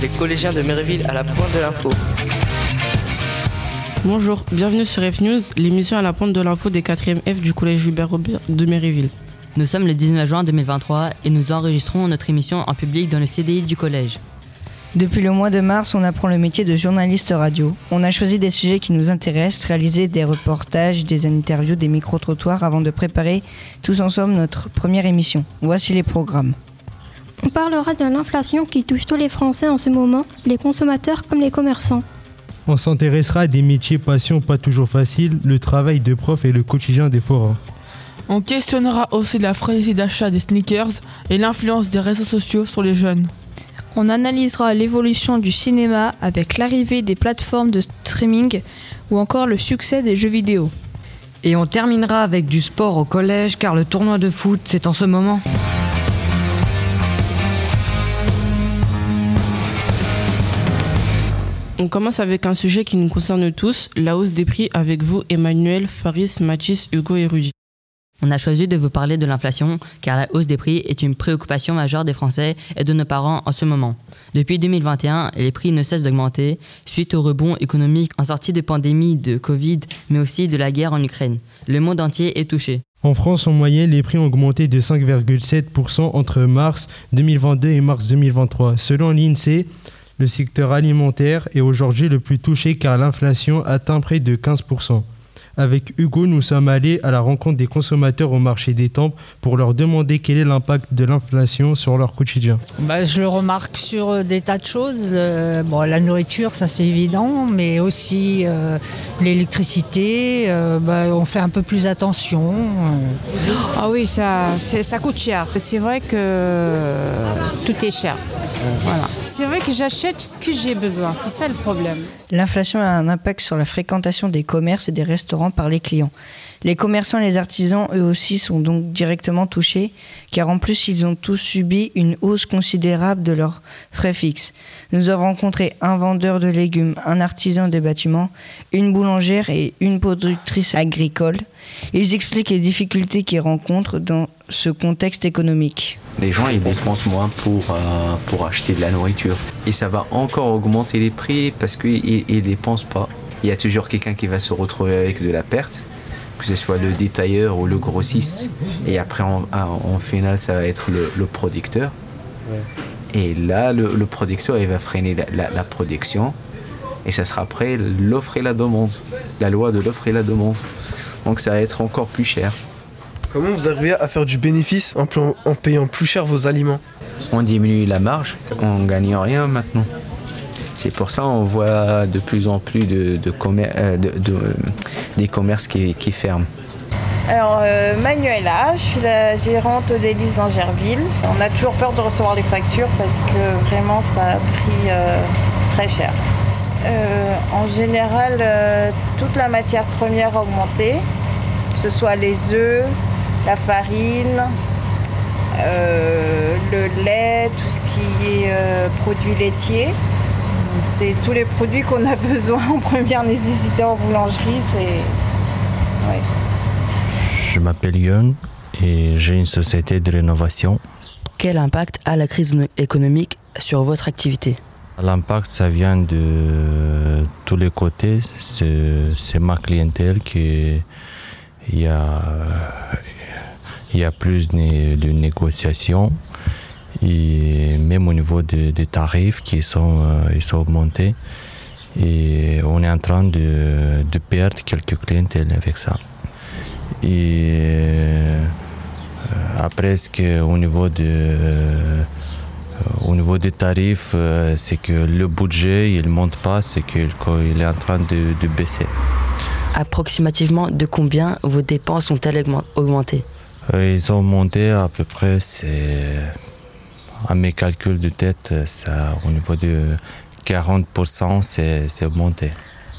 Les collégiens de Méréville à la pointe de l'info. Bonjour, bienvenue sur F News, l'émission à la pointe de l'info des 4e F du collège Hubert Robert de Méréville. Nous sommes le 19 juin 2023 et nous enregistrons notre émission en public dans le CDI du collège. Depuis le mois de mars, on apprend le métier de journaliste radio. On a choisi des sujets qui nous intéressent, réalisé des reportages, des interviews, des micro-trottoirs avant de préparer tous ensemble notre première émission. Voici les programmes. On parlera de l'inflation qui touche tous les Français en ce moment, les consommateurs comme les commerçants. On s'intéressera à des métiers passion pas toujours faciles, le travail de prof et le quotidien des forains. On questionnera aussi la frénésie d'achat des sneakers et l'influence des réseaux sociaux sur les jeunes. On analysera l'évolution du cinéma avec l'arrivée des plateformes de streaming ou encore le succès des jeux vidéo. Et on terminera avec du sport au collège car le tournoi de foot c'est en ce moment. On commence avec un sujet qui nous concerne tous, la hausse des prix avec vous Emmanuel, Faris, Mathis, Hugo et Rudy. On a choisi de vous parler de l'inflation car la hausse des prix est une préoccupation majeure des Français et de nos parents en ce moment. Depuis 2021, les prix ne cessent d'augmenter suite au rebond économique en sortie de pandémie de Covid, mais aussi de la guerre en Ukraine. Le monde entier est touché. En France, en moyenne, les prix ont augmenté de 5,7% entre mars 2022 et mars 2023. Selon l'INSEE, le secteur alimentaire est aujourd'hui le plus touché car l'inflation atteint près de 15%. Avec Hugo, nous sommes allés à la rencontre des consommateurs au marché des temples pour leur demander quel est l'impact de l'inflation sur leur quotidien. Bah, je le remarque sur euh, des tas de choses. Le- bon, la nourriture, ça c'est évident, mais aussi euh, l'électricité. euh, bah, on fait un peu plus attention. Ah oui, ça, ça coûte cher. C'est vrai que tout est cher. Voilà. C'est vrai que j'achète ce que j'ai besoin. C'est ça le problème. L'inflation a un impact sur la fréquentation des commerces et des restaurants par les clients. Les commerçants et les artisans, eux aussi, sont donc directement touchés, car en plus, ils ont tous subi une hausse considérable de leurs frais fixes. Nous avons rencontré un vendeur de légumes, un artisan des bâtiments, une boulangère et une productrice agricole. Ils expliquent les difficultés qu'ils rencontrent dans ce contexte économique. Les gens ils dépensent moins pour, euh, pour acheter de la nourriture. Et ça va encore augmenter les prix parce qu'ils ne dépensent pas. Il y a toujours quelqu'un qui va se retrouver avec de la perte, que ce soit le détailleur ou le grossiste. Et après, en, en final, ça va être le, le producteur. Et là, le, le producteur, il va freiner la, la- la production. Et ça sera après l'offre et la demande. La loi de l'offre et la demande. Donc ça va être encore plus cher. Comment vous arrivez à faire du bénéfice en, plan- en payant plus cher vos aliments on diminue la marge, on ne gagne rien maintenant. C'est pour ça qu'on voit de plus en plus de, de commer- euh, de- de- des commerces qui, qui ferment. Alors, euh, Manuela, je suis la gérante d'Élise d'Angerville. On a toujours peur de recevoir les factures parce que vraiment ça a pris euh, très cher. Euh, en général, euh, toute la matière première a augmenté, que ce soit les œufs, la farine, euh, le lait, tout ce qui est euh, produits laitiers. C'est tous les produits qu'on a besoin en première nécessité en boulangerie. C'est ouais. Je m'appelle Young et j'ai une société de rénovation. Quel impact a la crise économique sur votre activité? L'impact, ça vient de tous les côtés. C'est c'est ma clientèle qui il y a, il y a plus de, négociations et même au niveau des, tarifs qui sont, euh, sont augmentés. Et on est en train de, de perdre quelques clientèles avec ça. Et euh, après, au niveau de euh, au niveau des tarifs, c'est que le budget il monte pas, c'est qu'il il est en train de, de baisser. Approximativement de combien vos dépenses ont-elles augmen- augmenté? Ils ont monté à peu près, c'est à mes calculs de tête, ça, au niveau de 40%, c'est c'est augmenté.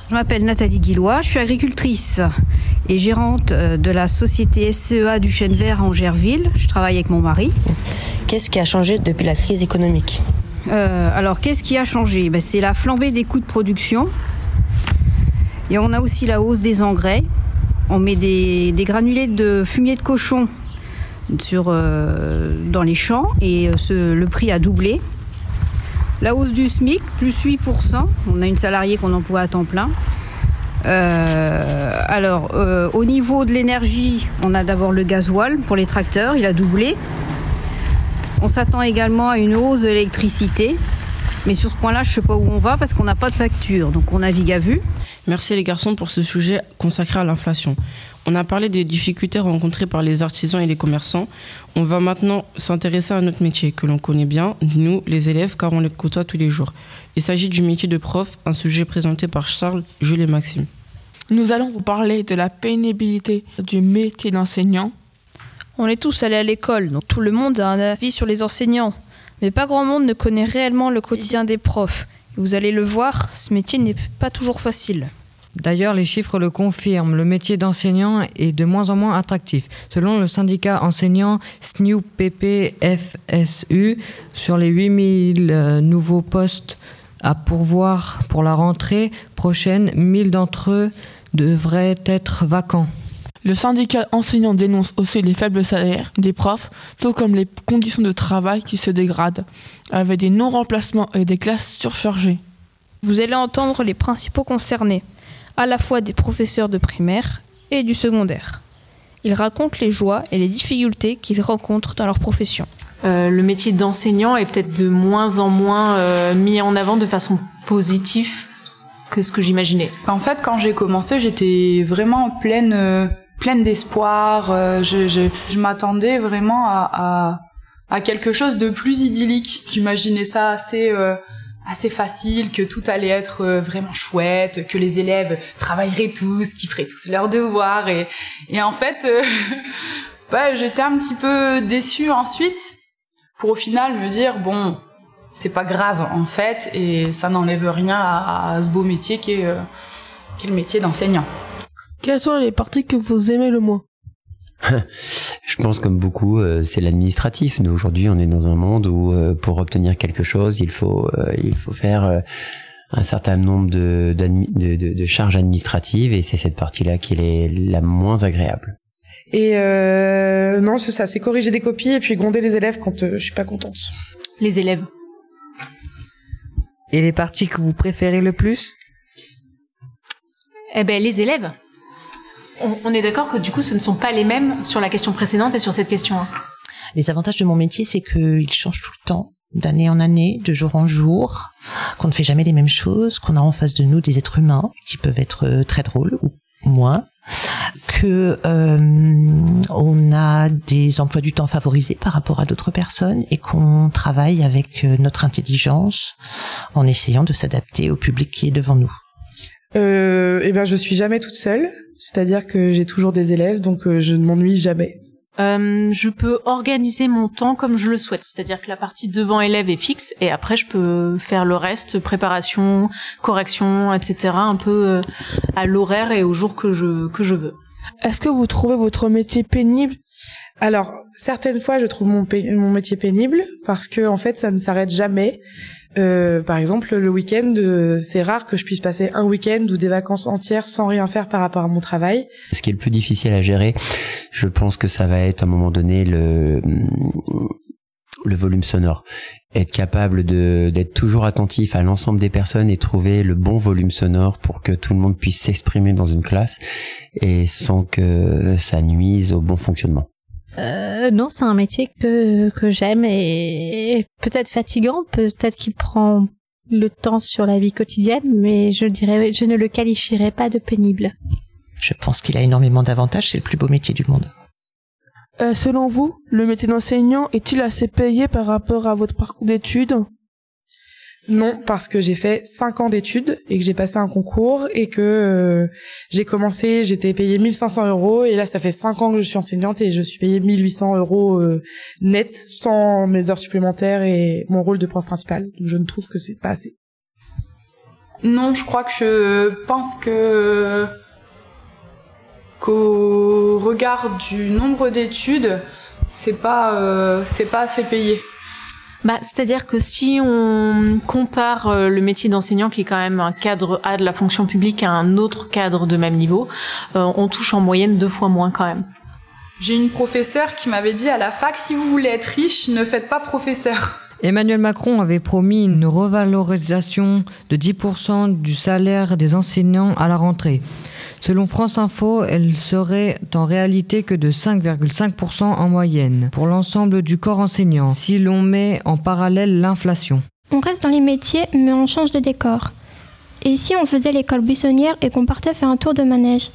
Je m'appelle Nathalie Guillois, je suis agricultrice et gérante euh, de la société SCEA du Chêne Vert à Angerville. Je travaille avec mon mari. Qu'est-ce qui a changé depuis la crise économique? Euh, alors, qu'est-ce qui a changé? Ben, C'est la flambée des coûts de production. Et on a aussi la hausse des engrais. On met des, granulés de fumier de cochon euh, dans les champs et euh, le prix a doublé. La hausse du SMIC, plus 8%. On a une salariée qu'on emploie à temps plein. Euh, alors, au niveau de l'énergie, on a d'abord le gasoil pour les tracteurs, il a doublé. On s'attend également à une hausse de l'électricité. Mais sur ce point-là, je ne sais pas où on va parce qu'on n'a pas de facture. Donc on navigue à vue. Merci les garçons pour ce sujet consacré à l'inflation. On a parlé des difficultés rencontrées par les artisans et les commerçants. On va maintenant s'intéresser à notre métier que l'on connaît bien, nous, les élèves, car on les côtoie tous les jours. Il s'agit du métier de prof, un sujet présenté par Charles, Jules et Maxime. Nous allons vous parler de la pénibilité du métier d'enseignant. On est tous allés à l'école, donc tout le monde a un avis sur les enseignants. Mais pas grand monde ne connaît réellement le quotidien des profs. Vous allez le voir, ce métier n'est pas toujours facile. D'ailleurs, les chiffres le confirment. Le métier d'enseignant est de moins en moins attractif. Selon le syndicat enseignant SNUPP-FSU, sur les 8000 euh, nouveaux postes à pourvoir pour la rentrée prochaine, 1000 d'entre eux devraient être vacants. Le syndicat enseignant dénonce aussi les faibles salaires des profs, tout comme les conditions de travail qui se dégradent, avec des non-remplacements et des classes surchargées. Vous allez entendre les principaux concernés, à la fois des professeurs de primaire et du secondaire. Ils racontent les joies et les difficultés qu'ils rencontrent dans leur profession. Euh, le métier d'enseignant est peut-être de moins en moins euh, mis en avant de façon positive que ce que j'imaginais. En fait, quand j'ai commencé, j'étais vraiment pleine, euh, pleine d'espoir. euh, je m'attendais vraiment à, quelque chose de plus idyllique. J'imaginais ça assez, euh, assez facile, que tout allait être euh, vraiment chouette, que les élèves travailleraient tous, qu'ils feraient tous leurs devoirs. Et, en fait, bah, j'étais un petit peu déçue ensuite pour au final me dire, bon, c'est pas grave en fait, et ça n'enlève rien à, ce beau métier qui qui est le métier d'enseignant. Quelles sont les parties que vous aimez le moins? Je pense comme beaucoup, euh, c'est l'administratif. Nous aujourd'hui, on est dans un monde où euh, pour obtenir quelque chose, il faut euh, il faut faire euh, un certain nombre de, de, de, de charges administratives et c'est cette partie-là qui est la moins agréable. Et euh, non, c'est ça, c'est corriger des copies et puis gronder les élèves quand euh, je suis pas contente. Les élèves. Et les parties que vous préférez le plus? Eh ben, les élèves. On, on est d'accord que du coup, ce ne sont pas les mêmes sur la question précédente et sur cette question. hein. Les avantages de mon métier, c'est qu'il change tout le temps, d'année en année, de jour en jour, qu'on ne fait jamais les mêmes choses, qu'on a en face de nous des êtres humains qui peuvent être euh, très drôles ou moins, que euh, on a des emplois du temps favorisés par rapport à d'autres personnes et qu'on travaille avec euh, notre intelligence en essayant de s'adapter au public qui est devant nous. Euh, et ben, je suis jamais toute seule, c'est-à-dire que j'ai toujours des élèves, donc euh, je ne m'ennuie jamais. Euh, je peux organiser mon temps comme je le souhaite, c'est-à-dire que la partie devant élève est fixe et après je peux faire le reste, préparation, correction, etc. un peu euh, à l'horaire et au jour que je que je veux. Est-ce que vous trouvez votre métier pénible Alors, certaines fois, je trouve mon, mon métier pénible parce que en fait, ça ne s'arrête jamais. Euh, par exemple, le week-end, euh, c'est rare que je puisse passer un week-end ou des vacances entières sans rien faire par rapport à mon travail. Ce qui est le plus difficile à gérer, je pense que ça va être à un moment donné le le volume sonore. Être capable de d'être toujours attentif à l'ensemble des personnes et trouver le bon volume sonore pour que tout le monde puisse s'exprimer dans une classe et sans que ça nuise au bon fonctionnement. Euh, non, c'est un métier que, que j'aime et peut-être fatigant, peut-être qu'il prend le temps sur la vie quotidienne, mais je dirais, je ne le qualifierais pas de pénible. Je pense qu'il a énormément d'avantages, c'est le plus beau métier du monde. Euh, Selon vous, le métier d'enseignant est-il assez payé par rapport à votre parcours d'études? Non, parce que j'ai fait cinq ans d'études et que j'ai passé un concours et que euh, j'ai commencé, j'étais payée 1500 euros et là ça fait cinq ans que je suis enseignante et je suis payée 1800 euros euh, net sans mes heures supplémentaires et mon rôle de prof principal. Donc je ne trouve que c'est pas assez. Non, je crois que je pense que qu'au regard du nombre d'études, c'est pas euh, c'est pas assez payé. Bah, c'est-à-dire que si on compare euh, le métier d'enseignant, qui est quand même un cadre A de la fonction publique, à un autre cadre de même niveau, euh, on touche en moyenne deux fois moins quand même. J'ai une professeure qui m'avait dit à la fac, si vous voulez être riche, ne faites pas professeur. Emmanuel Macron avait promis une revalorisation de 10% du salaire des enseignants à la rentrée. Selon France Info, elle serait en réalité que de 5,5% en moyenne pour l'ensemble du corps enseignant, si l'on met en parallèle l'inflation. On reste dans les métiers, mais on change de décor. Et si on faisait l'école buissonnière et qu'on partait faire un tour de manège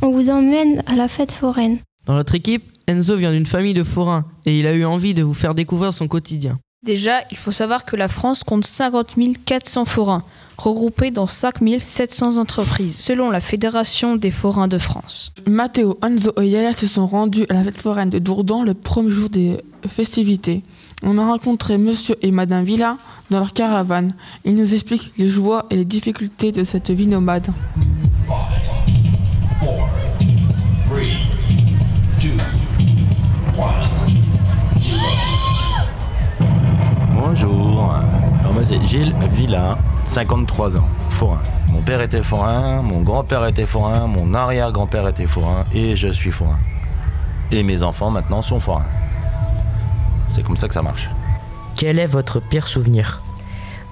On vous emmène à la fête foraine. Dans notre équipe, Enzo vient d'une famille de forains et il a eu envie de vous faire découvrir son quotidien. Déjà, il faut savoir que la France compte 50 400 forains, regroupés dans 5 700 entreprises, selon la Fédération des forains de France. Matteo, Enzo et Yaya se sont rendus à la fête foraine de Dourdan le premier jour des festivités. On a rencontré monsieur et madame Villa dans leur caravane. Ils nous expliquent les joies et les difficultés de cette vie nomade. C'est Gilles Villa, 53 ans, forain. Mon père était forain, mon grand-père était forain, mon arrière-grand-père était forain et je suis forain. Et mes enfants maintenant sont forains. C'est comme ça que ça marche. Quel est votre pire souvenir?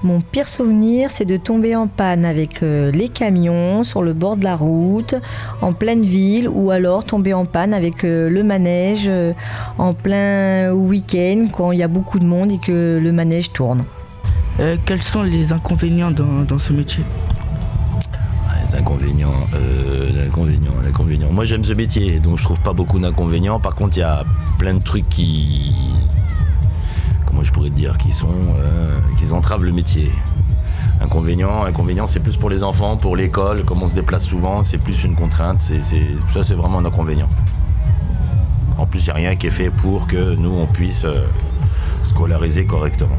Mon pire souvenir, c'est de tomber en panne avec euh, les camions sur le bord de la route, en pleine ville, ou alors tomber en panne avec euh, le manège euh, en plein week-end quand il y a beaucoup de monde et que le manège tourne. Euh, quels sont les inconvénients dans, dans ce métier Les inconvénients, euh, inconvénients, inconvénients. Moi j'aime ce métier, donc je trouve pas beaucoup d'inconvénients. Par contre, il y a plein de trucs qui, comment je pourrais dire, qui sont, euh, qui entravent le métier. Inconvénients, inconvénients, c'est plus pour les enfants, pour l'école, comme on se déplace souvent, c'est plus une contrainte. C'est- ça, c'est vraiment un inconvénient. En plus, il n'y a rien qui est fait pour que nous, on puisse euh, scolariser correctement.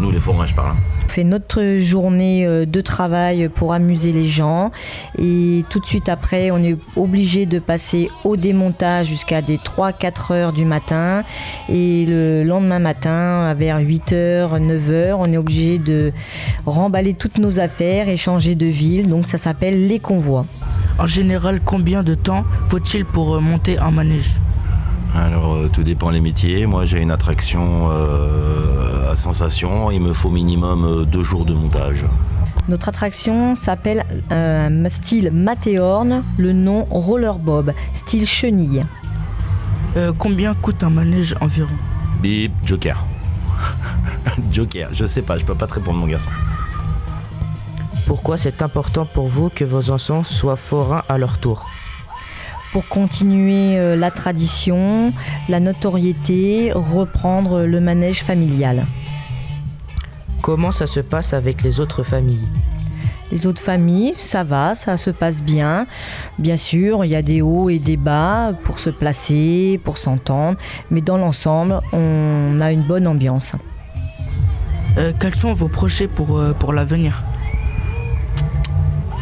Nous, les forains, je parle. On fait notre journée euh, de travail pour amuser les gens et tout de suite après on est obligé de passer au démontage jusqu'à des 3-4 heures du matin et le lendemain matin vers 8h, 9h on est obligé de remballer toutes nos affaires et changer de ville donc ça s'appelle les convois. En général, combien de temps faut-il pour euh, monter un manège? Alors, euh, tout dépend les métiers. Moi, j'ai une attraction euh, à sensation. Il me faut minimum euh, deux jours de montage. Notre attraction s'appelle euh, style Matéorne, le nom Rollerbob, style chenille. Euh, Combien coûte un manège environ? Bip, Joker. Joker, je sais pas, je peux pas te répondre, mon garçon. Pourquoi c'est important pour vous que vos enfants soient forains à leur tour? Pour continuer euh, la tradition, la notoriété, reprendre le manège familial. Comment ça se passe avec les autres familles? Les autres familles, ça va, ça se passe bien. Bien sûr, il y a des hauts et des bas pour se placer, pour s'entendre, mais dans l'ensemble, on a une bonne ambiance. Euh, Quels sont vos projets pour, euh, pour l'avenir?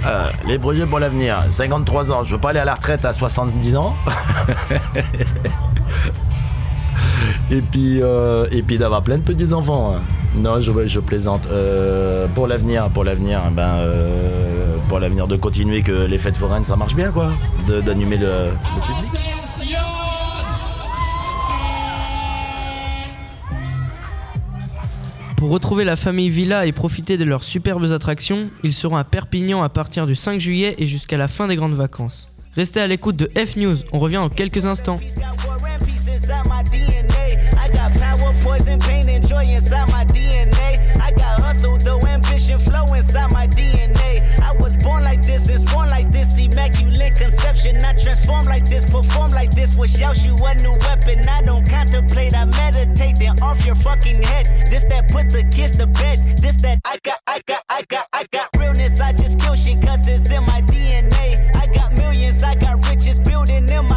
Euh, les projets pour l'avenir. 53 ans, je veux pas aller à la retraite à 70 ans. et puis, euh, et puis d'avoir plein de petits enfants. Non, je, je plaisante. Euh, pour l'avenir, pour l'avenir, ben, euh, pour l'avenir de continuer que les fêtes foraines, ça marche bien, quoi. D'animer le public. Pour retrouver la famille Villa et profiter de leurs superbes attractions, ils seront à Perpignan à partir du 5 juillet et jusqu'à la fin des grandes vacances. Restez à l'écoute de F News, on revient dans quelques instants. Immaculate conception. I transform like this, perform like this. Wish out you a new weapon. I don't contemplate, I meditate, then off your fucking head. This that put the kids to bed. This that I got, I got, I got, I got realness. I just kill shit cause it's in my DNA. I got millions, I got riches building in my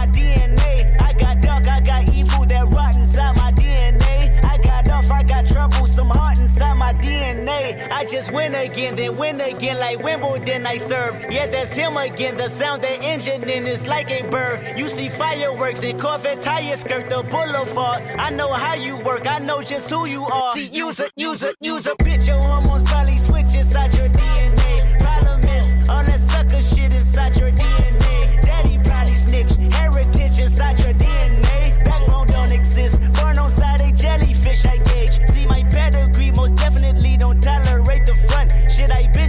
I I just win again, then win again like Wimbledon I serve. Yeah, that's him again. The sound that engine in is like a bird. You see fireworks and Corvette tires skirt the boulevard. I know how you work, I know just who you are. See, use a, use a, use a bitch. Your hormones probably switch inside your DNA. Problem is, all that sucker shit inside your DNA. Daddy probably snitch, heritage inside your DNA. Backbone don't exist, born on side a jellyfish I gauge. See my pedigree, most definitely Shit I been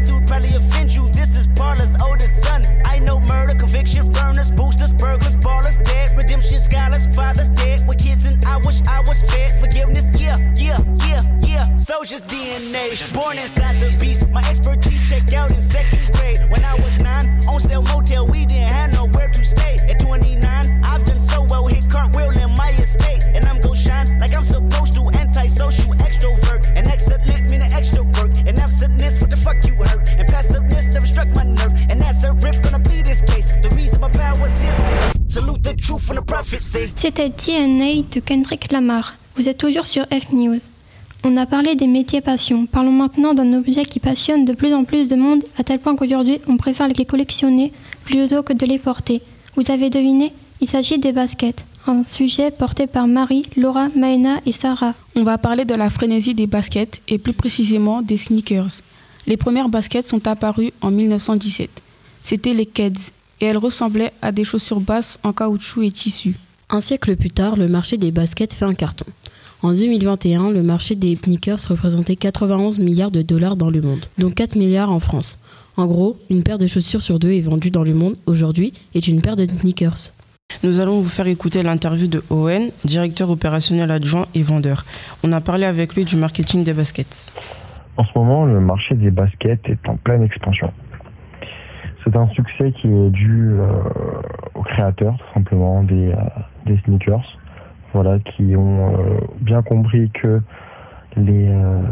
C'était DNA de Kendrick Lamar. Vous êtes toujours sur F News. On a parlé des métiers passion. Parlons maintenant d'un objet qui passionne de plus en plus de monde, à tel point qu'aujourd'hui on préfère les collectionner plutôt que de les porter. Vous avez deviné Il s'agit des baskets. Un sujet porté par Marie, Laura, Maëna et Sarah. On va parler de la frénésie des baskets et plus précisément des sneakers. Les premières baskets sont apparues en 1917. C'était les Keds et elles ressemblaient à des chaussures basses en caoutchouc et tissu. Un siècle plus tard, le marché des baskets fait un carton. En 2021, le marché des sneakers représentait 91 milliards de dollars dans le monde, dont 4 milliards en France. En gros, une paire de chaussures sur deux est vendue dans le monde aujourd'hui est une paire de sneakers. Nous allons vous faire écouter l'interview de Owen, directeur opérationnel adjoint et vendeur. On a parlé avec lui du marketing des baskets. En ce moment, le marché des baskets est en pleine expansion. C'est un succès qui est dû euh, créateurs, tout simplement, des, euh, des sneakers, voilà, qui ont euh, bien compris que les, euh,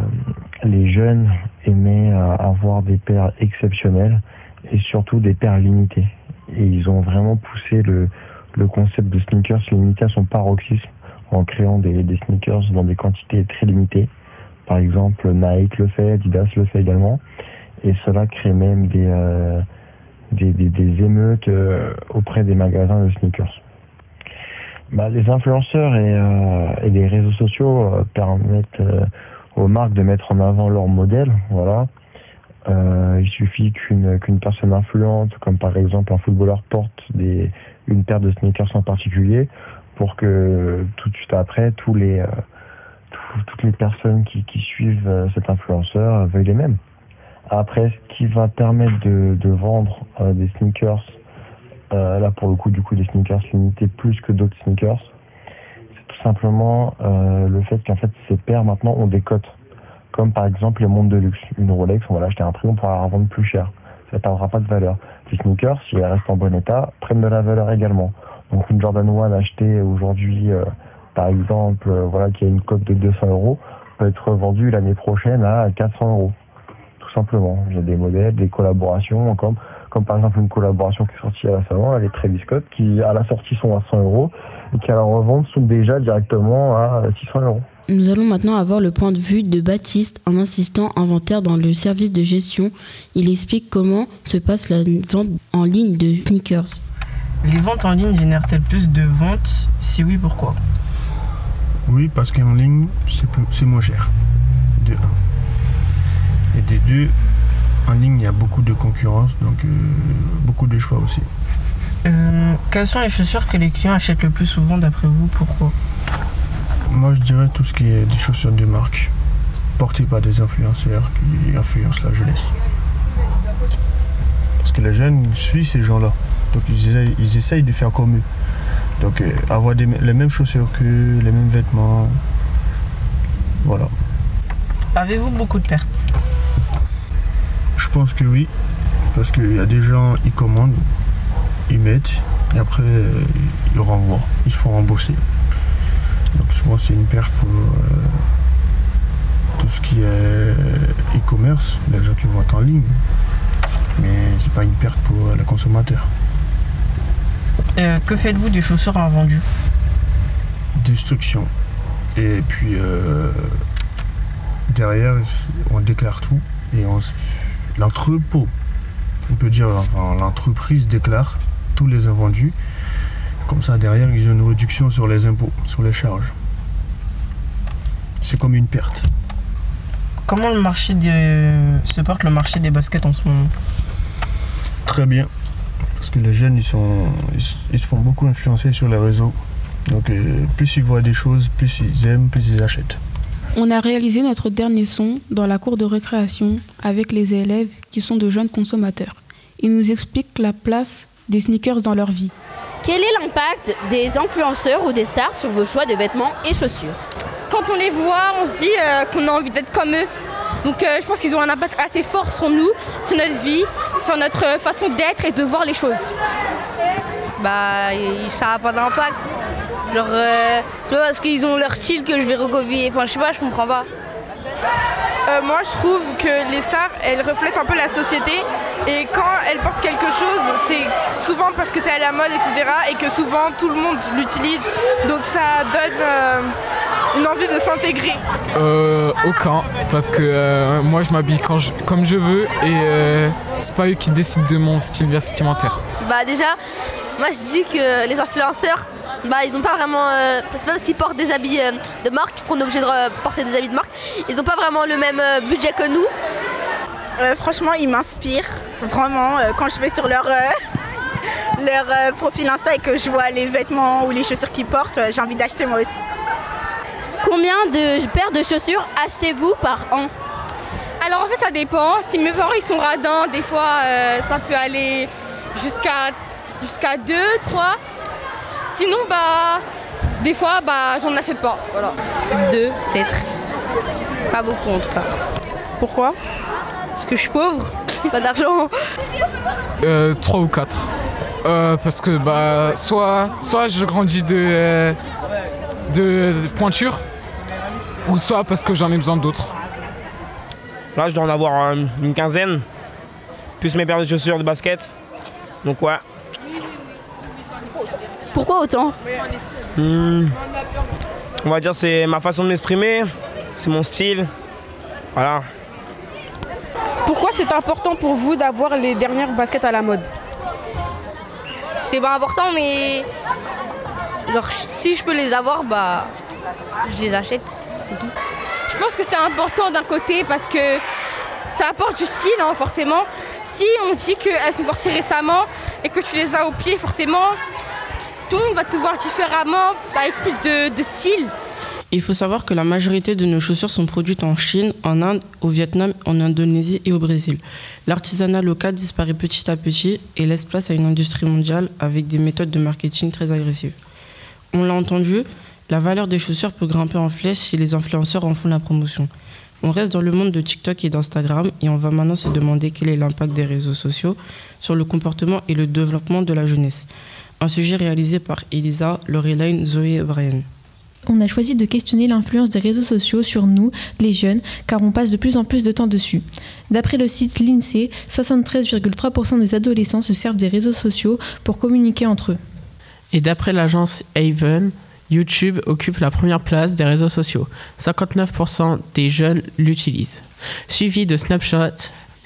les jeunes aimaient avoir des paires exceptionnelles et surtout des paires limitées. Et ils ont vraiment poussé le, le concept de sneakers limité à son paroxysme en créant des, des sneakers dans des quantités très limitées. Par exemple, Nike le fait, Adidas le fait également. Et cela crée même des, des, émeutes euh, auprès des magasins de sneakers. Bah, les influenceurs et, euh, et les réseaux sociaux euh, permettent aux marques de mettre en avant leur modèle. Voilà. Il suffit qu'une personne influente, comme par exemple un footballeur, porte une paire de sneakers en particulier, pour que tout de suite après, toutes les personnes qui, suivent cet influenceur veuillent les mêmes. Après, ce qui va permettre de, de vendre euh, des sneakers, euh, là pour le coup, du coup, des sneakers limités plus que d'autres sneakers, c'est tout simplement euh, le fait qu'en fait, ces paires maintenant ont des cotes. Comme par exemple les montres de luxe. Une Rolex, on va l'acheter un prix, on pourra la revendre plus cher. Ça perdra pas de valeur. Les sneakers, si elles restent en bon état, prennent de la valeur également. Donc une Jordan 1 achetée aujourd'hui, euh, par exemple, euh, voilà, qui a une cote de 200 euros, peut être revendue l'année prochaine à 400 euros. Simplement. Il y a des modèles, des collaborations, comme, comme par exemple une collaboration qui est sortie à la salon, elle est Travis Scott, qui à la sortie sont à 100 euros et qui à la revente sont déjà directement à 600 euros. Nous allons maintenant avoir le point de vue de Baptiste, un assistant inventaire dans le service de gestion. Il explique comment se passe la vente en ligne de sneakers. Les ventes en ligne génèrent-elles plus de ventes? Si oui, pourquoi? Oui, parce qu'en ligne, c'est moins cher. De 1. Et de 2, en ligne, il y a beaucoup de concurrence, donc euh, beaucoup de choix aussi. Euh, Quelles sont les chaussures que les clients achètent le plus souvent d'après vous? Pourquoi? Moi, je dirais tout ce qui est des chaussures de marque, portées par des influenceurs qui influencent la jeunesse. Parce que les jeunes suivent ces gens-là. Donc, ils essayent, ils essayent de faire comme eux. Donc, euh, avoir des- les mêmes chaussures qu'eux, les mêmes vêtements. Voilà. Avez-vous beaucoup de pertes? Pense que oui. Parce qu'il y a des gens, ils commandent, ils mettent, et après, euh, ils renvoient. Ils se font rembourser. Donc souvent, c'est une perte pour euh, tout ce qui est e-commerce, les gens qui vont en ligne. Mais c'est pas une perte pour euh, le consommateur. Euh, Que faites-vous des chaussures invendues Destruction. Et puis, euh, derrière, on déclare tout. Et on s- l'entrepôt, on peut dire, enfin, l'entreprise déclare tous les invendus. Comme ça, derrière, ils ont une réduction sur les impôts, sur les charges. C'est comme une perte. Comment le marché des... se porte le marché des baskets en ce moment? Très bien. Parce que les jeunes, ils, sont, ils se font beaucoup influencer sur les réseaux. Donc, euh, plus ils voient des choses, plus ils aiment, plus ils achètent. On a réalisé notre dernier son dans la cour de récréation avec les élèves qui sont de jeunes consommateurs. Ils nous expliquent la place des sneakers dans leur vie. Quel est l'impact des influenceurs ou des stars sur vos choix de vêtements et chaussures? Quand on les voit, on se dit euh, qu'on a envie d'être comme eux. Donc euh, je pense qu'ils ont un impact assez fort sur nous, sur notre vie, sur notre euh, façon d'être et de voir les choses. Bah, ça n'a pas d'impact. Genre, euh, tu vois, parce qu'ils ont leur style que je vais recopier. Enfin, je sais pas, je comprends pas. Euh, moi, je trouve que les stars, elles reflètent un peu la société. Et quand elles portent quelque chose, c'est souvent parce que c'est à la mode, etc. Et que souvent, tout le monde l'utilise. Donc ça donne euh, une envie de s'intégrer. Euh, aucun, parce que euh, moi je m'habille comme je veux et euh, c'est pas eux qui décident de mon style vestimentaire. Bah déjà, moi je dis que les influenceurs, bah ils ont pas vraiment, euh, c'est pas parce qu'ils portent des habits euh, de marque qu'on est obligé de euh, porter des habits de marque. Ils ont pas vraiment le même euh, budget que nous. Euh, franchement, ils m'inspirent vraiment euh, quand je vais sur leur, euh, leur euh, profil Insta et que je vois les vêtements ou les chaussures qu'ils portent, euh, j'ai envie d'acheter moi aussi. Combien de paires de chaussures achetez-vous par an Alors en fait, ça dépend. Si mes parents ils sont radins, des fois euh, ça peut aller jusqu'à jusqu'à 2, 3. Sinon, bah, des fois, bah, j'en achète pas. Voilà. Deux, peut-être. Pas beaucoup en tout cas. Pourquoi? Parce que je suis pauvre, pas d'argent. Euh, trois ou quatre. Euh, parce que bah soit soit je grandis de, euh, de, de pointure ou soit parce que j'en ai besoin d'autres. Là, je dois en avoir euh, une quinzaine. Plus mes paires de chaussures de basket. Donc, ouais. Pourquoi autant Hmm. On va dire c'est ma façon de m'exprimer. C'est mon style. Voilà. Pourquoi c'est important pour vous d'avoir les dernières baskets à la mode? C'est pas important, mais. Genre, si je peux les avoir, bah. Je les achète. Je pense que c'est important d'un côté parce que ça apporte du style, hein, forcément. Si on dit qu'elles sont sorties récemment et que tu les as au pied, forcément, tout le monde va te voir différemment, avec plus de, de style. Il faut savoir que la majorité de nos chaussures sont produites en Chine, en Inde, au Vietnam, en Indonésie et au Brésil. L'artisanat local disparaît petit à petit et laisse place à une industrie mondiale avec des méthodes de marketing très agressives. On l'a entendu, la valeur des chaussures peut grimper en flèche si les influenceurs en font la promotion. On reste dans le monde de TikTok et d'Instagram et on va maintenant se demander quel est l'impact des réseaux sociaux sur le comportement et le développement de la jeunesse. Un sujet réalisé par Elisa, Laureline, Zoé et Brian. On a choisi de questionner l'influence des réseaux sociaux sur nous, les jeunes, car on passe de plus en plus de temps dessus. D'après le site l'INSEE, 73,3% des adolescents se servent des réseaux sociaux pour communiquer entre eux. Et d'après l'agence Haven, YouTube occupe la première place des réseaux sociaux. 59% des jeunes l'utilisent. Suivi de Snapchat,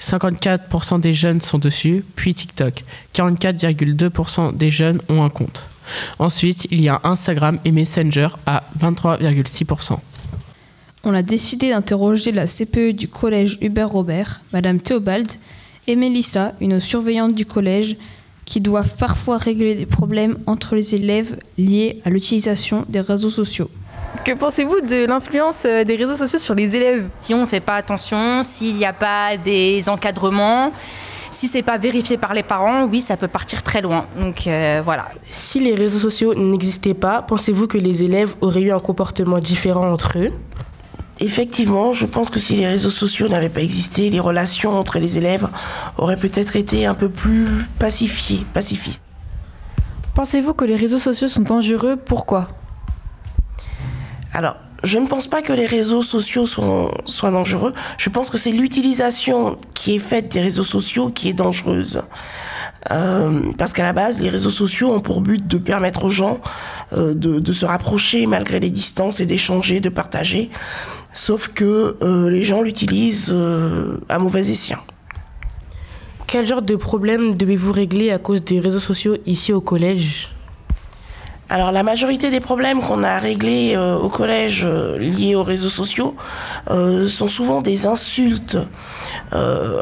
54% des jeunes sont dessus, puis TikTok. 44,2% des jeunes ont un compte. Ensuite, il y a Instagram et Messenger à 23,6%. On a décidé d'interroger la CPE du collège Hubert Robert, Madame Théobald, et Mélissa, une surveillante du collège, qui doivent parfois régler des problèmes entre les élèves liés à l'utilisation des réseaux sociaux. Que pensez-vous de l'influence euh, des réseaux sociaux sur les élèves? Si on ne fait pas attention, s'il n'y a pas des encadrements, si c'est pas vérifié par les parents, oui, ça peut partir très loin. Donc euh, voilà. Si les réseaux sociaux n'existaient pas, pensez-vous que les élèves auraient eu un comportement différent entre eux? Effectivement, je pense que si les réseaux sociaux n'avaient pas existé, les relations entre les élèves auraient peut-être été un peu plus pacifiées, pacifistes. Pensez-vous que les réseaux sociaux sont dangereux? Pourquoi? Alors, je ne pense pas que les réseaux sociaux soient dangereux. Je pense que c'est l'utilisation qui est faite des réseaux sociaux qui est dangereuse. Euh, parce qu'à la base, les réseaux sociaux ont pour but de permettre aux gens euh, de, se rapprocher malgré les distances et d'échanger, de partager. sauf que euh, les gens l'utilisent à mauvais escient. Quel genre de problème devez-vous régler à cause des réseaux sociaux ici au collège? Alors la majorité des problèmes qu'on a à régler euh, au collège euh, liés aux réseaux sociaux euh, sont souvent des insultes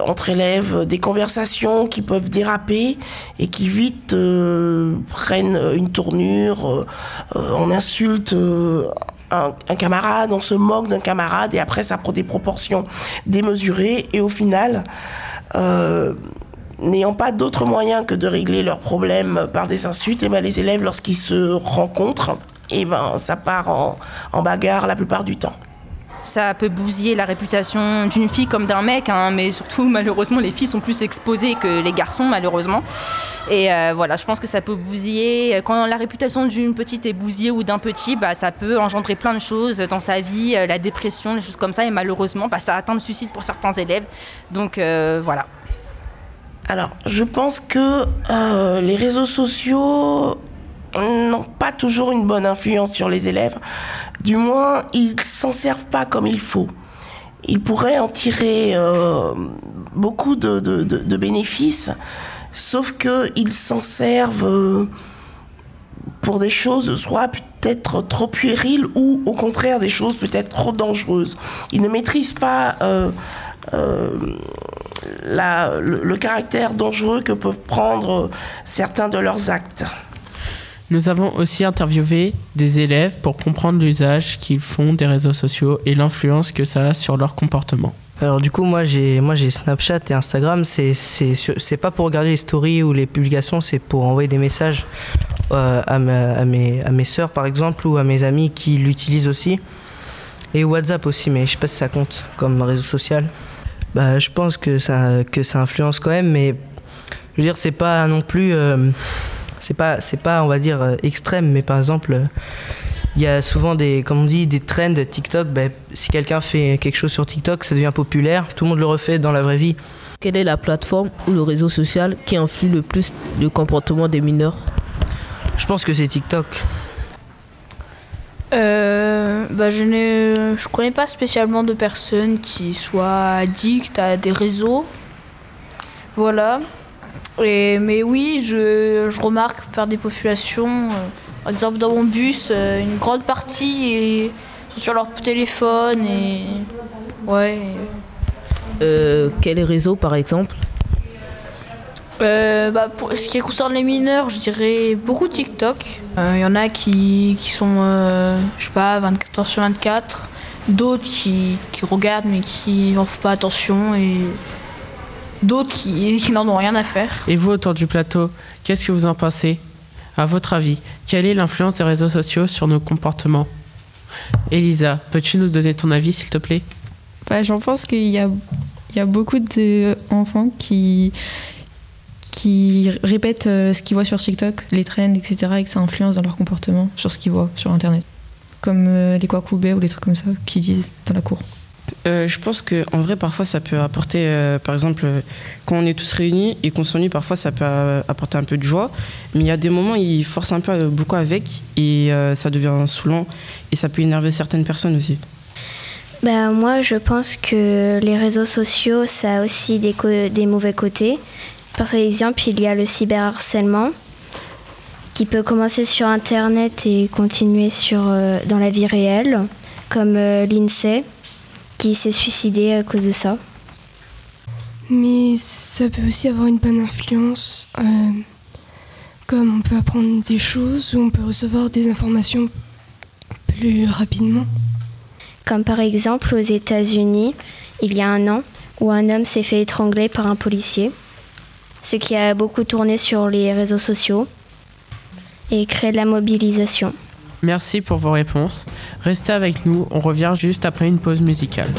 entre élèves, des conversations qui peuvent déraper et qui vite prennent une tournure. on insulte un camarade, on se moque d'un camarade et après ça prend des proportions démesurées et au final... euh, n'ayant pas d'autre moyen que de régler leurs problèmes par des insultes, et ben les élèves, lorsqu'ils se rencontrent, et ben ça part en, bagarre la plupart du temps. Ça peut bousiller la réputation d'une fille comme d'un mec, hein, mais surtout malheureusement les filles sont plus exposées que les garçons malheureusement. Et euh, voilà, je pense que ça peut bousiller. Quand la réputation d'une petite est bousillée ou d'un petit, bah, ça peut engendrer plein de choses dans sa vie, euh, la dépression, des choses comme ça. Et malheureusement, bah, ça atteint le suicide pour certains élèves. Donc euh, voilà. Alors, je pense que euh, les réseaux sociaux n'ont pas toujours une bonne influence sur les élèves. Du moins, ils s'en servent pas comme il faut. Ils pourraient en tirer euh, beaucoup de, bénéfices, sauf qu'ils s'en servent euh, pour des choses soit peut-être trop puériles ou au contraire des choses peut-être trop dangereuses. Ils ne maîtrisent pas la- le, le caractère dangereux que peuvent prendre certains de leurs actes. Nous avons aussi interviewé des élèves pour comprendre l'usage qu'ils font des réseaux sociaux et l'influence que ça a sur leur comportement. Alors du coup, moi j'ai moi j'ai Snapchat et Instagram. C'est c'est pas pour regarder les stories ou les publications, c'est pour envoyer des messages euh, à, ma- à mes à mes sœurs par exemple ou à mes amis qui l'utilisent aussi. Et WhatsApp aussi, mais je sais pas si ça compte comme réseau social. Bah, je pense que ça que ça influence quand même, mais je veux dire c'est pas non plus euh, c'est pas c'est pas on va dire euh, extrême, mais par exemple. euh, il y a souvent des, comme on dit, des trends TikTok. Ben, si quelqu'un fait quelque chose sur TikTok, ça devient populaire. Tout le monde le refait dans la vraie vie. Quelle est la plateforme ou le réseau social qui influe le plus le comportement des mineurs? Je pense que c'est TikTok. Euh, bah, je ne je connais pas spécialement de personnes qui soient addictes à des réseaux. Voilà. Et, mais oui, je, je remarque par des populations, euh, par exemple dans mon bus, euh, une grande partie sont sur leur téléphone et. Ouais. euh, Quel réseau par exemple? Euh, bah, pour ce qui concerne les mineurs, je dirais beaucoup TikTok. Il y en a qui, qui sont, euh, je sais pas, 24 heures sur 24. D'autres qui, qui regardent mais qui n'en font pas attention. Et d'autres qui, qui n'en ont rien à faire. Et vous, autour du plateau, qu'est-ce que vous en pensez? À votre avis, quelle est l'influence des réseaux sociaux sur nos comportements? Elisa, peux-tu nous donner ton avis, s'il te plaît? Bah, J'en pense qu'il y a, il y a beaucoup d'enfants qui, qui répètent euh, ce qu'ils voient sur TikTok, les trends, etc., et que ça influence dans leur comportement sur ce qu'ils voient sur Internet. Comme euh, les Kwakubé ou les trucs comme ça qui disent dans la cour. Euh, je pense que en vrai parfois ça peut apporter euh, par exemple euh, quand on est tous réunis et qu'on s'ennuie parfois ça peut apporter un peu de joie mais il y a des moments ils forcent un peu beaucoup avec et euh, ça devient saoulant et ça peut énerver certaines personnes aussi. Ben, moi, je pense que les réseaux sociaux, ça a aussi des, des mauvais côtés. Par exemple, il y a le cyberharcèlement qui peut commencer sur Internet et continuer sur, euh, dans la vie réelle, comme euh, l'INSEE qui s'est suicidé à cause de ça. Mais ça peut aussi avoir une bonne influence, euh, comme on peut apprendre des choses ou on peut recevoir des informations plus rapidement. Comme par exemple aux États-Unis, il y a un an, où un homme s'est fait étrangler par un policier, ce qui a beaucoup tourné sur les réseaux sociaux et créé de la mobilisation. Merci pour vos réponses. Restez avec nous, on revient juste après une pause musicale.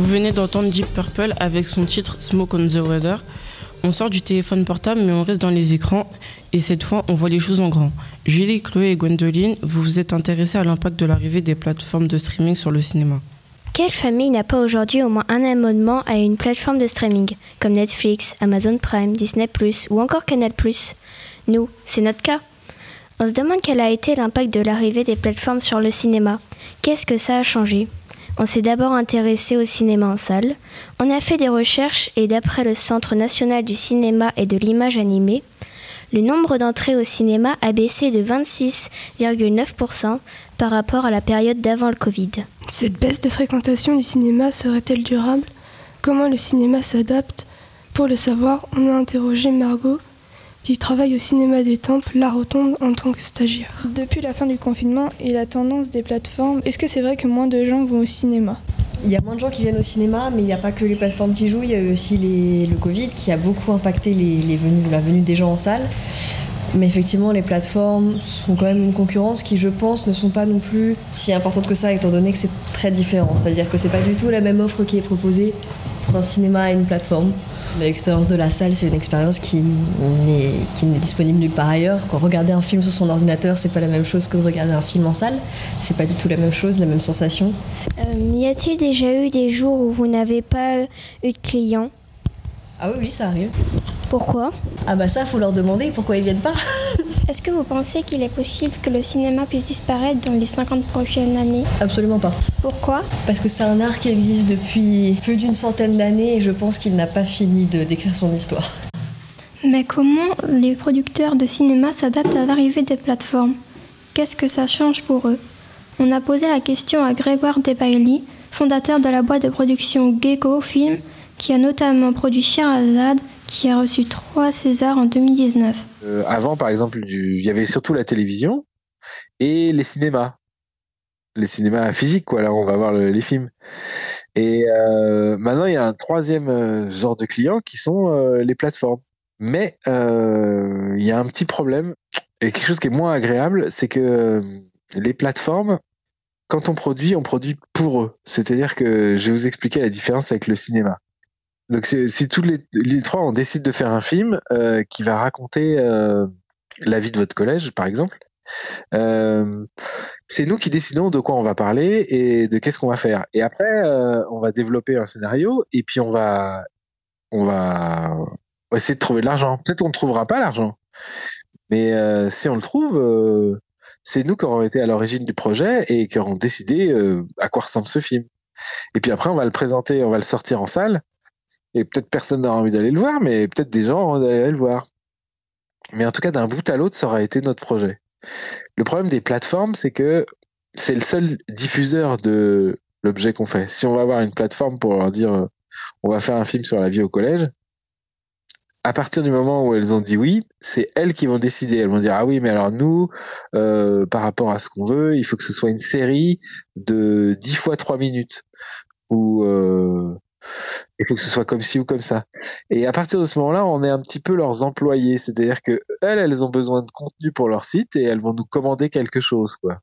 Vous venez d'entendre Deep Purple avec son titre Smoke on the Weather. On sort du téléphone portable, mais on reste dans les écrans. Et cette fois, on voit les choses en grand. Julie, Chloé et Gwendoline, vous vous êtes intéressés à l'impact de l'arrivée des plateformes de streaming sur le cinéma. Quelle famille n'a pas aujourd'hui au moins un abonnement à une plateforme de streaming, comme Netflix, Amazon Prime, Disney ⁇ ou encore Canal ⁇ Nous, c'est notre cas. On se demande quel a été l'impact de l'arrivée des plateformes sur le cinéma. Qu'est-ce que ça a changé? On s'est d'abord intéressé au cinéma en salle. On a fait des recherches et d'après le Centre national du cinéma et de l'image animée, le nombre d'entrées au cinéma a baissé de 26,9% par rapport à la période d'avant le Covid. Cette baisse de fréquentation du cinéma serait-elle durable? Comment le cinéma s'adapte? Pour le savoir, on a interrogé Margot, qui travaille au cinéma des Temples, La Rotonde, en tant que stagiaire. Depuis la fin du confinement et la tendance des plateformes, est-ce que c'est vrai que moins de gens vont au cinéma? Il y a moins de gens qui viennent au cinéma, mais il n'y a pas que les plateformes qui jouent, il y a aussi le Covid qui a beaucoup impacté les, la venue des gens en salle. Mais effectivement, les plateformes sont quand même une concurrence qui, je pense, ne sont pas non plus si importantes que ça, étant donné que c'est très différent. C'est-à-dire que c'est pas du tout la même offre qui est proposée entre un cinéma et une plateforme. L'expérience de la salle, c'est une expérience qui n'est qui n'est disponible nulle part ailleurs. Quand regarder un film sur son ordinateur, c'est pas la même chose que de regarder un film en salle. C'est pas du tout la même chose, la même sensation. Euh, y a-t-il déjà eu des jours où vous n'avez pas eu de clients? Ah oui, oui, ça arrive. Pourquoi? Ah bah ça, faut leur demander pourquoi ils viennent pas. Est-ce que vous pensez qu'il est possible que le cinéma puisse disparaître dans les 50 prochaines années? Absolument pas. Pourquoi? Parce que c'est un art qui existe depuis plus d'une centaine d'années et je pense qu'il n'a pas fini de décrire son histoire. Mais comment les producteurs de cinéma s'adaptent à l'arrivée des plateformes? Qu'est-ce que ça change pour eux? On a posé la question à Grégoire Debailly, fondateur de la boîte de production Gecko Film, qui a notamment produit Sherazade, qui a reçu trois Césars en 2019. Euh, avant, par exemple, il y avait surtout la télévision et les cinémas. Les cinémas physiques, quoi. Là, on va voir les films. Et euh, maintenant, il y a un troisième euh, genre de clients qui sont les plateformes. Mais il y a un petit problème et quelque chose qui est moins agréable, c'est que les plateformes, quand on produit, on produit pour eux. C'est-à-dire que je vais vous expliquer la différence avec le cinéma. Donc si tous les, trois on décide de faire un film euh, qui va raconter euh, la vie de votre collège, par exemple, euh, c'est nous qui décidons de quoi on va parler et de qu'est-ce qu'on va faire. Et après, euh, on va développer un scénario et puis on va on va essayer de trouver de l'argent. Peut-être on ne trouvera pas l'argent, mais euh, si on le trouve, c'est nous qui aurons été à l'origine du projet et qui aurons décidé à quoi ressemble ce film. Et puis après, on va le présenter, on va le sortir en salle et peut-être personne n'aura envie d'aller le voir, mais peut-être des gens auront envie d'aller le voir. Mais en tout cas, d'un bout à l'autre, ça aura été notre projet. Le problème des plateformes, c'est que c'est le seul diffuseur de l'objet qu'on fait. Si on va avoir une plateforme pour leur dire euh, on va faire un film sur la vie au collège, à partir du moment où elles ont dit oui, c'est elles qui vont décider. Elles vont dire ah oui, mais alors nous, euh, par rapport à ce qu'on veut, il faut que ce soit une série de 10 fois 3 minutes. Ou euh, il faut que ce soit comme ci ou comme ça. Et à partir de ce moment-là, on est un petit peu leurs employés. C'est-à-dire que elles, elles ont besoin de contenu pour leur site et elles vont nous commander quelque chose, quoi.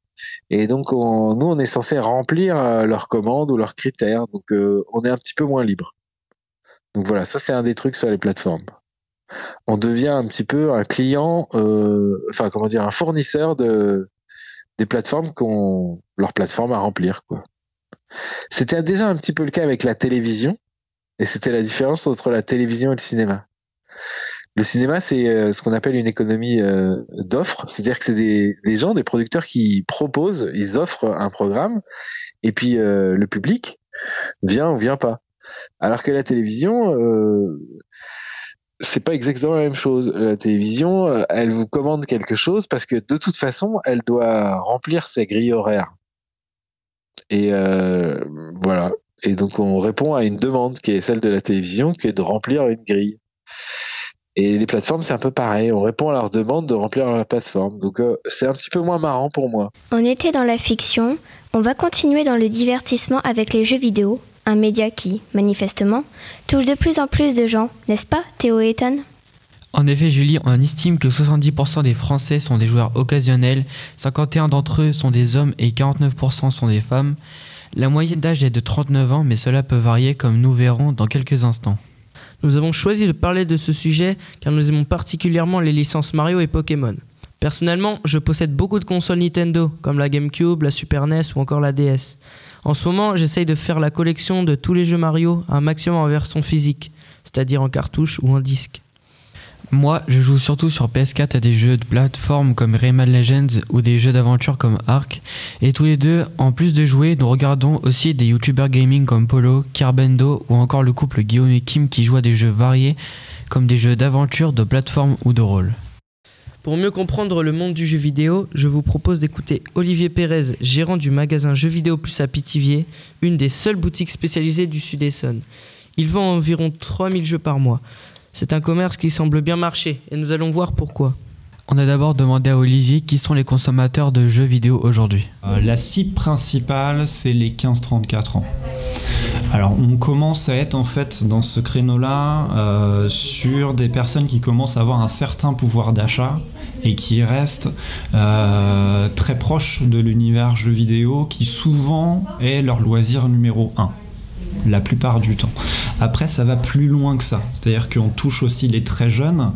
Et donc, nous, on est censé remplir euh, leurs commandes ou leurs critères. Donc, euh, on est un petit peu moins libre. Donc voilà, ça c'est un des trucs sur les plateformes. On devient un petit peu un client, euh, enfin comment dire, un fournisseur de des plateformes qu'on leur plateforme à remplir, quoi. C'était déjà un petit peu le cas avec la télévision, et c'était la différence entre la télévision et le cinéma. Le cinéma, c'est euh, ce qu'on appelle une économie euh, d'offres, c'est-à-dire que c'est des, gens, des producteurs qui proposent, ils offrent un programme, et puis euh, le public vient ou vient pas. Alors que la télévision, c'est pas exactement la même chose. La télévision, elle vous commande quelque chose parce que de toute façon, elle doit remplir ses grilles horaires. Et euh, voilà. Et donc on répond à une demande qui est celle de la télévision, qui est de remplir une grille. Et les plateformes, c'est un peu pareil. On répond à leur demande de remplir la plateforme. Donc euh, c'est un petit peu moins marrant pour moi. On était dans la fiction. On va continuer dans le divertissement avec les jeux vidéo, un média qui, manifestement, touche de plus en plus de gens, n'est-ce pas, Théo et Ethan? En effet, Julie, on estime que 70% des Français sont des joueurs occasionnels, 51 d'entre eux sont des hommes et 49% sont des femmes. La moyenne d'âge est de 39 ans, mais cela peut varier comme nous verrons dans quelques instants. Nous avons choisi de parler de ce sujet car nous aimons particulièrement les licences Mario et Pokémon. Personnellement, je possède beaucoup de consoles Nintendo, comme la GameCube, la Super NES ou encore la DS. En ce moment, j'essaye de faire la collection de tous les jeux Mario, un maximum en version physique, c'est-à-dire en cartouche ou en disque. Moi, je joue surtout sur PS4 à des jeux de plateforme comme Rayman Legends ou des jeux d'aventure comme Ark. Et tous les deux, en plus de jouer, nous regardons aussi des youtubeurs gaming comme Polo, Kirbendo ou encore le couple Guillaume et Kim qui jouent à des jeux variés comme des jeux d'aventure, de plateforme ou de rôle. Pour mieux comprendre le monde du jeu vidéo, je vous propose d'écouter Olivier Pérez, gérant du magasin Jeux vidéo plus à Pithiviers, une des seules boutiques spécialisées du Sud-Essonne. Il vend environ 3000 jeux par mois. C'est un commerce qui semble bien marcher et nous allons voir pourquoi. On a d'abord demandé à Olivier qui sont les consommateurs de jeux vidéo aujourd'hui. Euh, la cible principale, c'est les 15-34 ans. Alors, on commence à être en fait dans ce créneau-là euh, sur des personnes qui commencent à avoir un certain pouvoir d'achat et qui restent euh, très proches de l'univers jeux vidéo qui souvent est leur loisir numéro 1 la plupart du temps. Après, ça va plus loin que ça. C'est-à-dire qu'on touche aussi les très jeunes.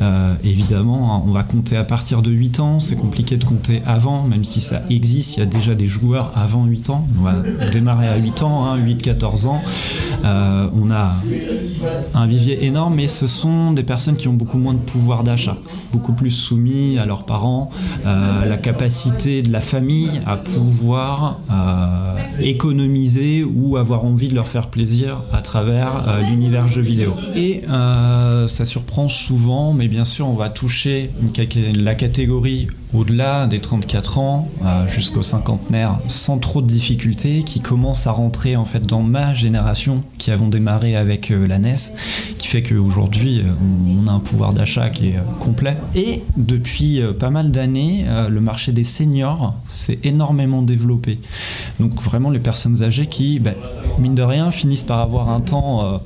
Euh, évidemment, on va compter à partir de 8 ans. C'est compliqué de compter avant, même si ça existe. Il y a déjà des joueurs avant 8 ans. On va démarrer à 8 ans, 8-14 hein, ans. Euh, on a un vivier énorme, mais ce sont des personnes qui ont beaucoup moins de pouvoir d'achat, beaucoup plus soumis à leurs parents, euh, la capacité de la famille à pouvoir économiser ou avoir envie de leur faire plaisir à travers euh, l'univers jeu vidéo. Et euh, ça surprend souvent, mais bien sûr, on va toucher la catégorie au-delà des 34 ans euh, jusqu'au cinquantenaire sans trop de difficultés qui commence à rentrer en fait dans ma génération qui avons démarré avec la NES qui fait qu'aujourd'hui on a un pouvoir d'achat qui est complet. Et depuis pas mal d'années le marché des seniors s'est énormément développé. Donc vraiment les personnes âgées qui ben, mine de rien finissent par avoir un temps euh,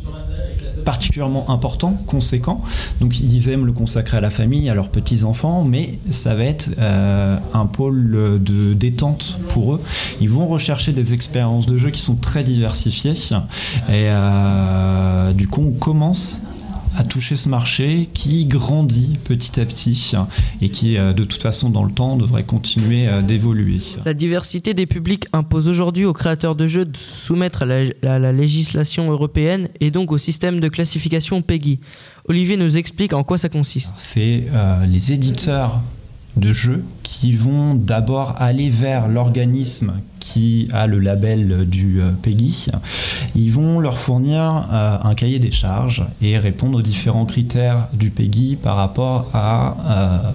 particulièrement important, conséquent. Donc ils aiment le consacrer à la famille, à leurs petits-enfants, mais ça va être euh, un pôle de détente pour eux. Ils vont rechercher des expériences de jeu qui sont très diversifiées. Et euh, du coup, on commence à toucher ce marché qui grandit petit à petit et qui, euh, de toute façon, dans le temps, devrait continuer euh, d'évoluer. La diversité des publics impose aujourd'hui aux créateurs de jeux de soumettre à la, législation européenne et donc au système de classification PEGI. Olivier nous explique en quoi ça consiste. C'est euh, les éditeurs de jeux qui vont d'abord aller vers l'organisme qui a le label du euh, PEGI. Ils vont leur fournir euh, un cahier des charges et répondre aux différents critères du PEGI par rapport à euh,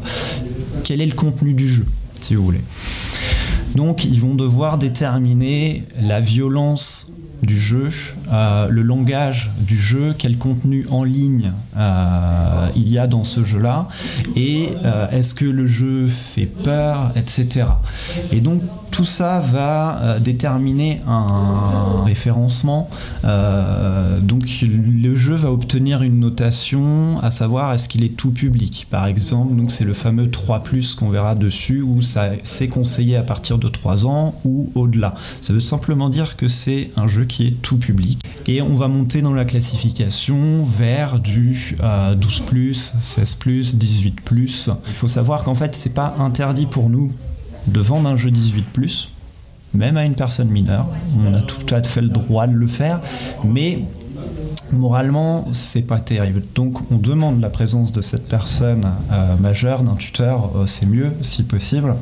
quel est le contenu du jeu, si vous voulez. Donc ils vont devoir déterminer la violence du jeu, euh, le langage du jeu, quel contenu en ligne euh, il y a dans ce jeu-là, et euh, est-ce que le jeu fait peur, etc. Et donc tout ça va déterminer un référencement. donc le jeu va obtenir une notation, à savoir est-ce qu'il est tout public? Par exemple, donc c'est le fameux 3 qu'on verra dessus, où ça c'est conseillé à partir de 3 ans ou au-delà. Ça veut simplement dire que c'est un jeu qui est tout public. Et on va monter dans la classification vers du 12 16 18 Il faut savoir qu'en fait, c'est pas interdit pour nous de vendre un jeu 18 même à une personne mineure. On a tout à fait le droit de le faire, mais moralement, c'est pas terrible. Donc, on demande la présence de cette personne euh, majeure, d'un tuteur, euh, c'est mieux si possible.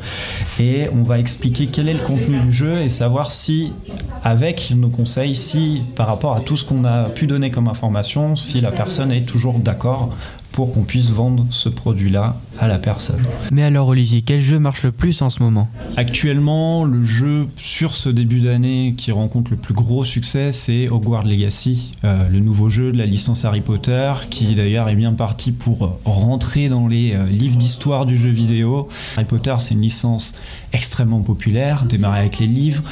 Et on va expliquer quel est le contenu du jeu et savoir si, avec nos conseils, si par rapport à tout ce qu'on a pu donner comme information, si la personne est toujours d'accord pour qu'on puisse vendre ce produit-là à la personne. Mais alors Olivier, quel jeu marche le plus en ce moment? Actuellement, le jeu sur ce début d'année qui rencontre le plus gros succès, c'est Hogwarts Legacy, euh, le nouveau jeu de la licence Harry Potter, qui d'ailleurs est bien parti pour rentrer dans les euh, livres d'histoire du jeu vidéo. Harry Potter, c'est une licence extrêmement populaire, démarrée avec les livres,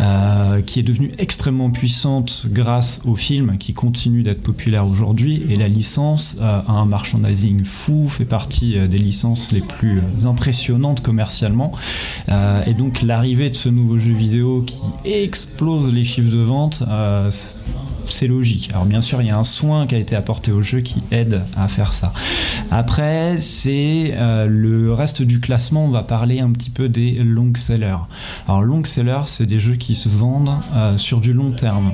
euh, qui est devenue extrêmement puissante grâce au film, qui continue d'être populaire aujourd'hui, et la licence a un marché merchandising fou, fait partie des licences les plus impressionnantes commercialement. et donc l'arrivée de ce nouveau jeu vidéo qui explose les chiffres de vente, c'est logique. Alors bien sûr, il y a un soin qui a été apporté au jeu qui aide à faire ça. Après, c'est euh, le reste du classement, on va parler un petit peu des long sellers. Alors long sellers, c'est des jeux qui se vendent euh, sur du long terme.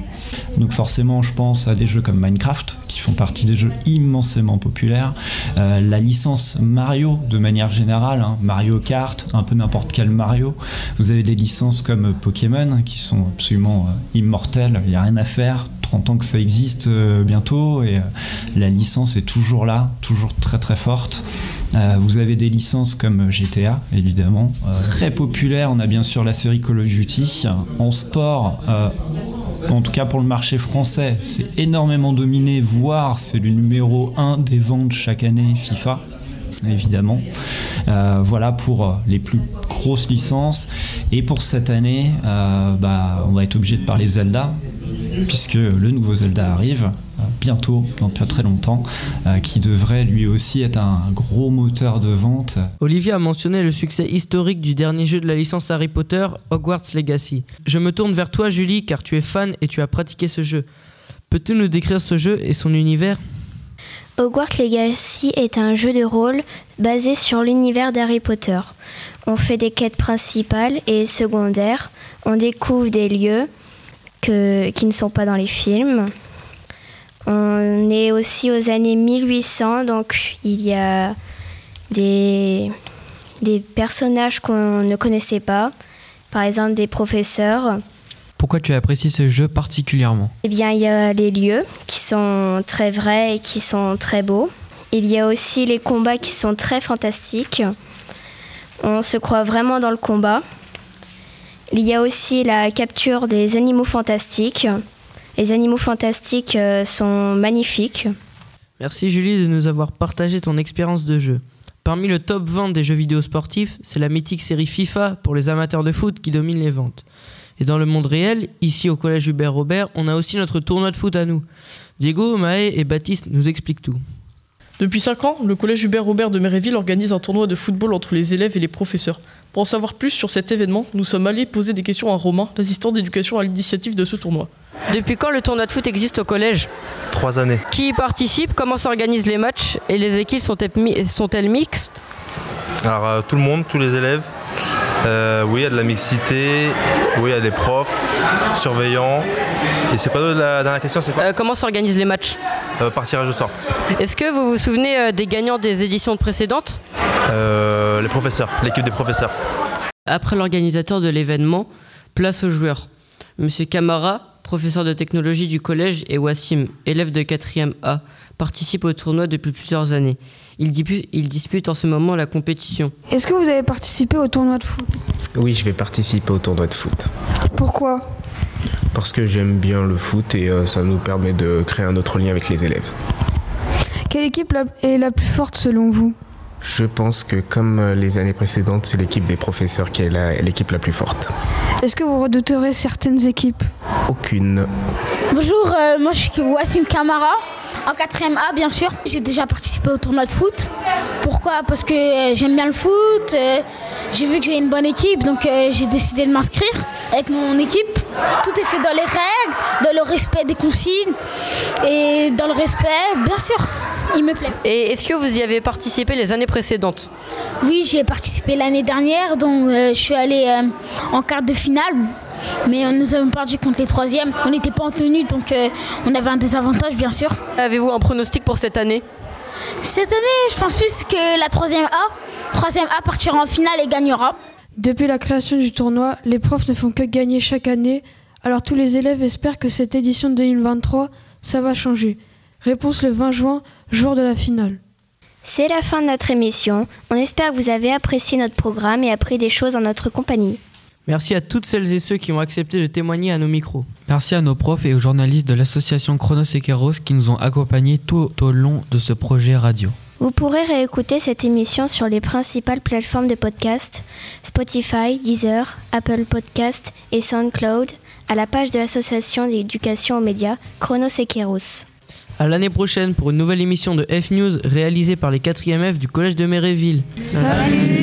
Donc forcément, je pense à des jeux comme Minecraft, qui font partie des jeux immensément populaires. Euh, la licence Mario, de manière générale, hein, Mario Kart, un peu n'importe quel Mario. Vous avez des licences comme Pokémon, qui sont absolument immortelles, il n'y a rien à faire 30 ans que ça existe euh, bientôt et euh, la licence est toujours là, toujours très très forte. Euh, vous avez des licences comme GTA, évidemment, très populaire. On a bien sûr la série Call of Duty. En sport, en tout cas pour le marché français, c'est énormément dominé, voire c'est le numéro 1 des ventes chaque année FIFA évidemment. voilà pour les plus grosses licences. Et pour cette année, bah, on va être obligé de parler Zelda, puisque le nouveau Zelda arrive euh, bientôt, dans pas très longtemps, euh, qui devrait lui aussi être un gros moteur de vente. Olivier a mentionné le succès historique du dernier jeu de la licence Harry Potter, Hogwarts Legacy. Je me tourne vers toi Julie, car tu es fan et tu as pratiqué ce jeu. Peux-tu nous décrire ce jeu et son univers? Hogwarts Legacy est un jeu de rôle basé sur l'univers d'Harry Potter. On fait des quêtes principales et secondaires, on découvre des lieux, que, qui ne sont pas dans les films. On est aussi aux années 1800, donc il y a des, des personnages qu'on ne connaissait pas, par exemple des professeurs. Pourquoi tu apprécies ce jeu particulièrement? Eh bien, il y a les lieux qui sont très vrais et qui sont très beaux. Il y a aussi les combats qui sont très fantastiques. On se croit vraiment dans le combat. Il y a aussi la capture des animaux fantastiques. Les animaux fantastiques euh, sont magnifiques. Merci Julie de nous avoir partagé ton expérience de jeu. Parmi le top 20 des jeux vidéo sportifs, c'est la mythique série FIFA pour les amateurs de foot qui domine les ventes. Et dans le monde réel, ici au collège Hubert Robert, on a aussi notre tournoi de foot à nous. Diego, Maë et Baptiste nous expliquent tout. Depuis 5 ans, le collège Hubert Robert de Méréville organise un tournoi de football entre les élèves et les professeurs. Pour en savoir plus sur cet événement, nous sommes allés poser des questions à Romain, l'assistant d'éducation à l'initiative de ce tournoi. Depuis quand le tournoi de foot existe au collège? Trois années. Qui y participe? Comment s'organisent les matchs? Et les équipes sont-elles mixtes? Alors euh, tout le monde, tous les élèves. Euh, oui, il y a de la mixité, oui, il y a des profs, surveillants. Et c'est quoi la dernière question c'est euh, Comment s'organisent les matchs? Par tirage au sort. Est-ce que vous vous souvenez des gagnants des éditions précédentes? Les professeurs, l'équipe des professeurs. Après l'organisateur de l'événement, place aux joueurs. Monsieur Camara, professeur de technologie du collège, et Wassim, élève de 4e A, participent au tournoi depuis plusieurs années. Il, il dispute en ce moment la compétition. Est-ce que vous avez participé au tournoi de foot? Oui, je vais participer au tournoi de foot. Pourquoi? Parce que j'aime bien le foot et euh, ça nous permet de créer un autre lien avec les élèves. Quelle équipe est la plus forte selon vous? Je pense que comme euh, les années précédentes, c'est l'équipe des professeurs qui est l'équipe la, plus forte. Est-ce que vous redouterez certaines équipes? Aucune. Bonjour, euh, moi je suis Wassim Kamara, en 4ème A bien sûr. J'ai déjà participé au tournoi de foot. Pourquoi? Parce que euh, j'aime bien le foot, j'ai vu que j'ai une bonne équipe, donc j'ai décidé de m'inscrire avec mon équipe. Tout est fait dans les règles, dans le respect des consignes et dans le respect, bien sûr il me plaît. Et est-ce que vous y avez participé les années précédentes Oui, j'y ai participé l'année dernière, donc euh, je suis allée euh, en quart de finale. Mais nous avons perdu contre les troisièmes. On n'était pas en tenue, donc euh, on avait un désavantage, bien sûr. Avez-vous un pronostic pour cette année Cette année, je pense plus que la troisième A. Troisième A partira en finale et gagnera. Depuis la création du tournoi, les profs ne font que gagner chaque année. Alors tous les élèves espèrent que cette édition 2023, ça va changer. Réponse le 20 juin, jour de la finale. C'est la fin de notre émission. On espère que vous avez apprécié notre programme et appris des choses en notre compagnie. Merci à toutes celles et ceux qui ont accepté de témoigner à nos micros. Merci à nos profs et aux journalistes de l'association Chronos et qui nous ont accompagnés tout au long de ce projet radio. Vous pourrez réécouter cette émission sur les principales plateformes de podcast Spotify, Deezer, Apple Podcast et SoundCloud à la page de l'association d'éducation aux médias Chronos et À l'année prochaine pour une nouvelle émission de F News réalisée par les 4e F du Collège de Méréville. Salut